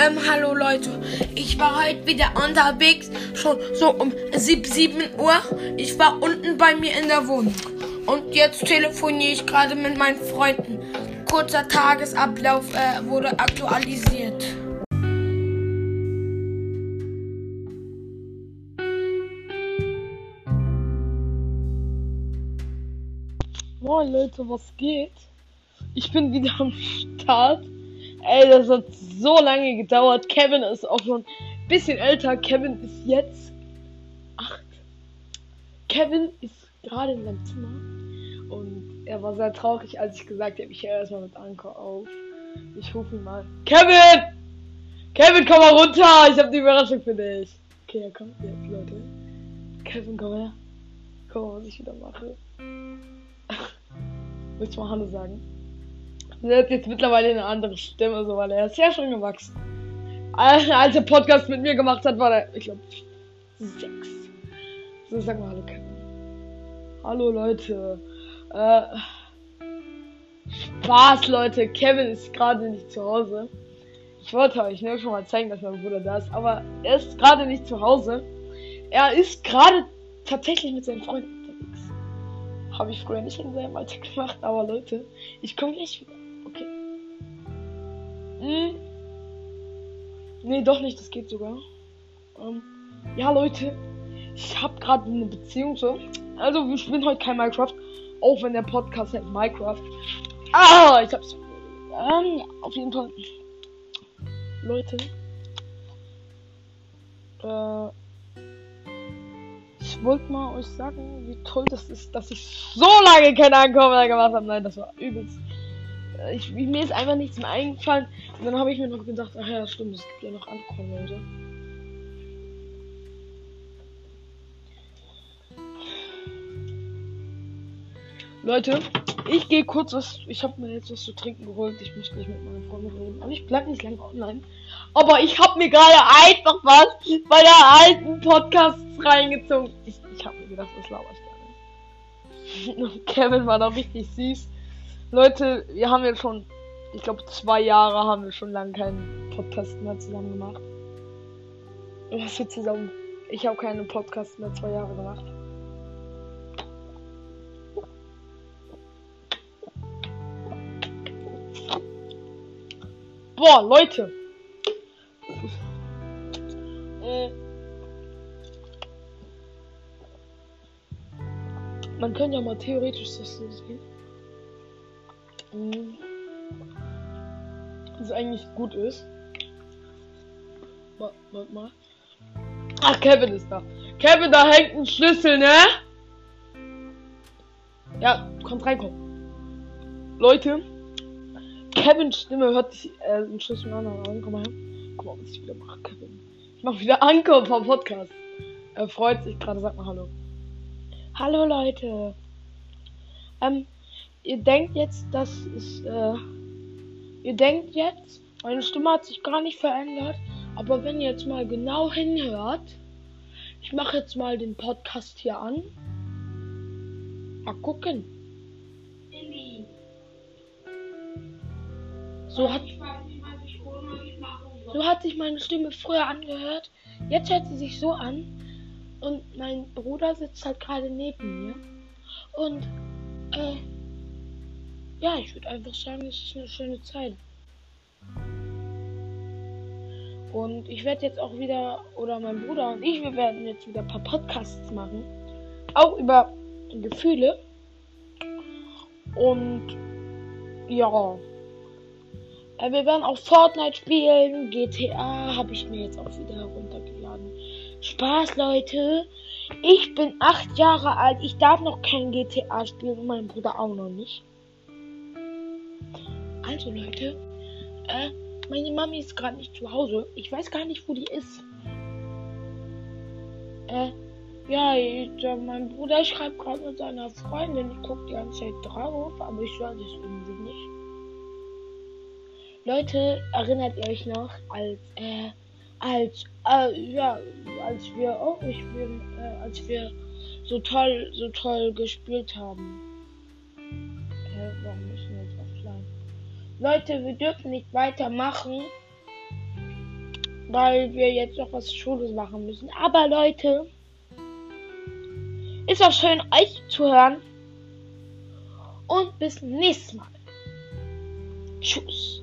Ähm, hallo Leute. Ich war heute wieder unterwegs, schon so um 7 Uhr. Ich war unten bei mir in der Wohnung. Und jetzt telefoniere ich gerade mit meinen Freunden. Kurzer Tagesablauf äh, wurde aktualisiert. Moin Leute, was geht? Ich bin wieder am Start. Ey, das hat so lange gedauert. Kevin ist auch schon ein bisschen älter. Kevin ist jetzt acht. Kevin ist gerade in seinem Zimmer. Und er war sehr traurig, als ich gesagt habe, ich höre erstmal mit Anker auf. Ich rufe ihn mal. Kevin! Kevin, komm mal runter! Ich habe die Überraschung für dich. Okay, er kommt jetzt, Leute. Kevin, komm her. Guck mal, was ich wieder mache. Willst du mal Hallo sagen? Er hat jetzt mittlerweile eine andere Stimme, so, weil er ist ja schon gewachsen. Als er Podcast mit mir gemacht hat, war er, ich glaube, sechs. So, sag mal Hallo, Kevin. Hallo, Leute. Äh, Spaß, Leute. Kevin ist gerade nicht zu Hause. Ich wollte euch nur schon mal zeigen, dass mein Bruder da ist, aber er ist gerade nicht zu Hause. Er ist gerade tatsächlich mit seinen Freunden unterwegs. Habe ich früher nicht in seinem Alter gemacht, aber Leute, ich komme gleich wieder. Hm. Nee, doch nicht, das geht sogar. Ähm, ja, Leute, ich habe gerade eine Beziehung so. Also, wir spielen heute kein Minecraft, auch wenn der Podcast heißt Minecraft. Ah, ich hab's. Ähm, auf jeden Fall. Leute. Äh, ich wollte mal euch sagen, wie toll das ist, dass ich so lange keine Ankommen gemacht habe. Nein, das war übelst. Ich, mir ist einfach nichts mehr eingefallen. Und dann habe ich mir noch gedacht, ach ja, stimmt, es gibt ja noch Ankommen, Leute. Leute, ich gehe kurz was. Ich habe mir jetzt was zu trinken geholt. Ich muss gleich mit meiner Freundin reden. Aber ich bleib nicht lange online. Aber ich habe mir gerade einfach was bei der alten Podcasts reingezogen. Ich, ich habe mir gedacht, das laber ich nicht. Kevin war da richtig süß. Leute, wir haben jetzt schon, ich glaube, zwei Jahre haben wir schon lange keinen Podcast mehr zusammen gemacht. Was wir zusammen. Ich habe keinen Podcast mehr zwei Jahre gemacht. Boah, Leute. Äh, Man könnte ja mal theoretisch das so sehen. Das eigentlich gut ist. Warte wart mal. Ach, Kevin ist da. Kevin, da hängt ein Schlüssel, ne? Ja, kommt reinkommen. Leute, Kevins Stimme hört sich äh, ein Schlüssel an. an. Komm mal her. Guck mal, was ich wieder mache, Kevin. Ich mache wieder Anker vom Podcast. Er freut sich gerade. Sag mal Hallo. Hallo Leute. Ähm, ihr denkt jetzt, dass es, äh, ihr denkt jetzt, meine Stimme hat sich gar nicht verändert, aber wenn ihr jetzt mal genau hinhört, ich mache jetzt mal den Podcast hier an. Mal gucken. So hat, so hat sich meine Stimme früher angehört. Jetzt hört sie sich so an. Und mein Bruder sitzt halt gerade neben mir. Und, äh, ja, ich würde einfach sagen, es ist eine schöne Zeit. Und ich werde jetzt auch wieder, oder mein Bruder und ich, wir werden jetzt wieder ein paar Podcasts machen. Auch über Gefühle. Und, ja. Äh, wir werden auch Fortnite spielen. GTA habe ich mir jetzt auch wieder heruntergeladen. Spaß, Leute. Ich bin acht Jahre alt. Ich darf noch kein GTA spielen und mein Bruder auch noch nicht. Also, Leute. Äh, meine Mami ist gerade nicht zu Hause. Ich weiß gar nicht, wo die ist. Äh, ja, ich, äh, mein Bruder schreibt gerade mit seiner Freundin. Ich gucke die ganze Zeit drauf, aber ich höre das irgendwie nicht. Leute, erinnert ihr euch noch, als, äh, als, äh, ja, als wir auch spielen, äh, als wir so toll, so toll gespielt haben. Leute, wir dürfen nicht weitermachen. weil wir jetzt noch was Schule machen müssen. Aber Leute, ist auch schön, euch zu hören. Und bis nächstes Mal. Tschüss.